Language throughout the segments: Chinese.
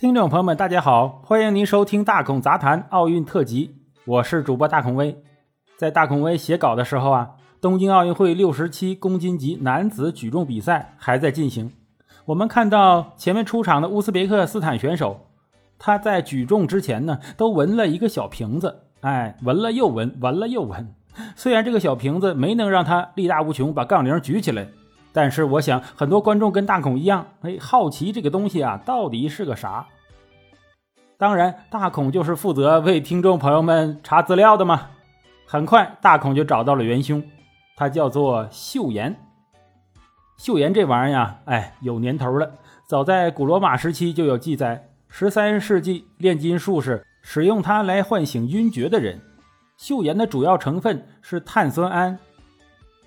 听众朋友们，大家好，欢迎您收听《大孔杂谈》奥运特辑，我是主播大孔威。在大孔威写稿的时候啊，东京奥运会六十七公斤级男子举重比赛还在进行。我们看到前面出场的乌兹别克斯坦选手，他在举重之前呢，都闻了一个小瓶子，哎，闻了又闻，闻了又闻。虽然这个小瓶子没能让他力大无穷把杠铃举起来。但是我想，很多观众跟大孔一样，哎，好奇这个东西啊到底是个啥？当然，大孔就是负责为听众朋友们查资料的嘛。很快，大孔就找到了元凶，他叫做岫岩。岫岩这玩意儿呀，哎，有年头了，早在古罗马时期就有记载。十三世纪，炼金术士使用它来唤醒晕厥的人。岫岩的主要成分是碳酸铵，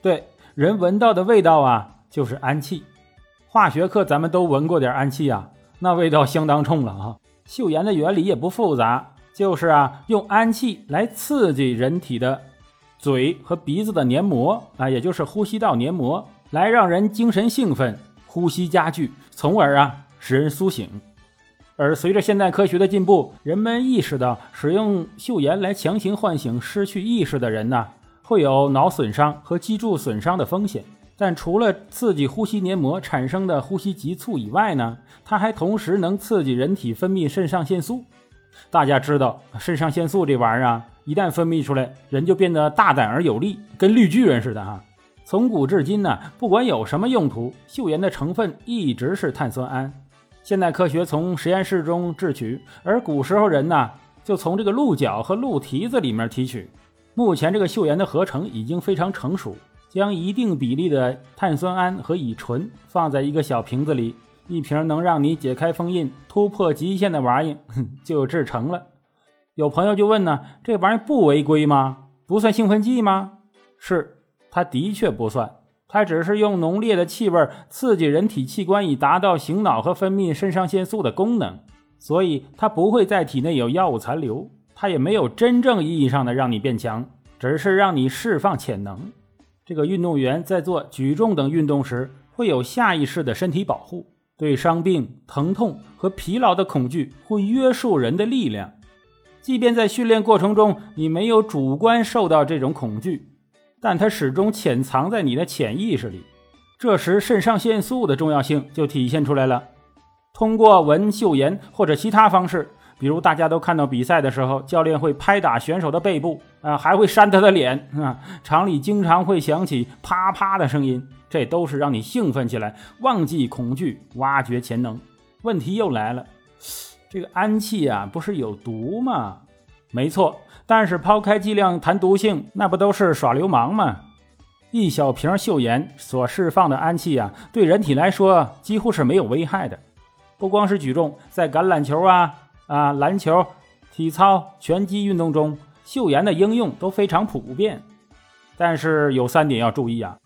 对人闻到的味道啊。就是氨气，化学课咱们都闻过点氨气啊，那味道相当冲了啊。嗅盐的原理也不复杂，就是啊，用氨气来刺激人体的嘴和鼻子的黏膜啊，也就是呼吸道黏膜，来让人精神兴奋，呼吸加剧，从而啊使人苏醒。而随着现代科学的进步，人们意识到使用嗅盐来强行唤醒失去意识的人呢，会有脑损伤和脊柱损伤的风险。但除了刺激呼吸黏膜产生的呼吸急促以外呢，它还同时能刺激人体分泌肾上腺素。大家知道，肾上腺素这玩意儿啊，一旦分泌出来，人就变得大胆而有力，跟绿巨人似的哈。从古至今呢，不管有什么用途，溴盐的成分一直是碳酸铵。现代科学从实验室中制取，而古时候人呢，就从这个鹿角和鹿蹄子里面提取。目前这个溴盐的合成已经非常成熟。将一定比例的碳酸铵和乙醇放在一个小瓶子里，一瓶能让你解开封印、突破极限的玩意 就制成了。有朋友就问呢，这玩意不违规吗？不算兴奋剂吗？是，它的确不算，它只是用浓烈的气味刺激人体器官，以达到醒脑和分泌肾上腺素的功能，所以它不会在体内有药物残留，它也没有真正意义上的让你变强，只是让你释放潜能。这个运动员在做举重等运动时，会有下意识的身体保护，对伤病、疼痛和疲劳的恐惧会约束人的力量。即便在训练过程中，你没有主观受到这种恐惧，但它始终潜藏在你的潜意识里。这时，肾上腺素的重要性就体现出来了。通过闻嗅盐或者其他方式。比如大家都看到比赛的时候，教练会拍打选手的背部啊，还会扇他的脸啊，场里经常会响起啪啪的声音，这都是让你兴奋起来，忘记恐惧，挖掘潜能。问题又来了，这个氨气啊，不是有毒吗？没错，但是抛开剂量谈毒性，那不都是耍流氓吗？一小瓶溴盐所释放的氨气啊，对人体来说几乎是没有危害的。不光是举重，在橄榄球啊。啊，篮球、体操、拳击运动中，溴盐的应用都非常普遍。但是有三点要注意啊，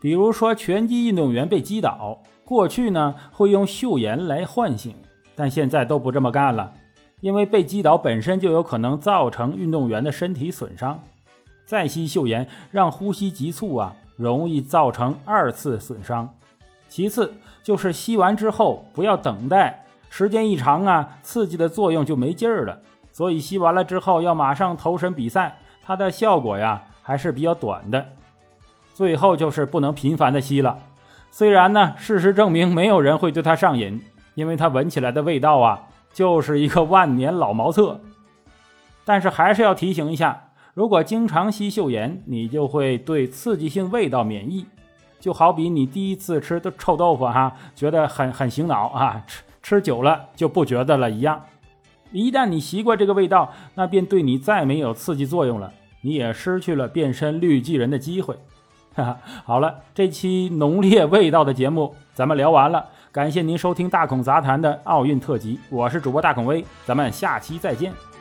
比如说拳击运动员被击倒，过去呢会用溴盐来唤醒，但现在都不这么干了，因为被击倒本身就有可能造成运动员的身体损伤，再吸溴盐让呼吸急促啊，容易造成二次损伤。其次就是吸完之后不要等待。时间一长啊，刺激的作用就没劲儿了，所以吸完了之后要马上投身比赛，它的效果呀还是比较短的。最后就是不能频繁的吸了，虽然呢，事实证明没有人会对它上瘾，因为它闻起来的味道啊就是一个万年老茅厕。但是还是要提醒一下，如果经常吸嗅盐，你就会对刺激性味道免疫，就好比你第一次吃的臭豆腐哈，觉得很很醒脑啊，吃。吃久了就不觉得了一样，一旦你习惯这个味道，那便对你再没有刺激作用了，你也失去了变身绿巨人的机会。哈哈，好了，这期浓烈味道的节目咱们聊完了，感谢您收听大孔杂谈的奥运特辑，我是主播大孔威，咱们下期再见。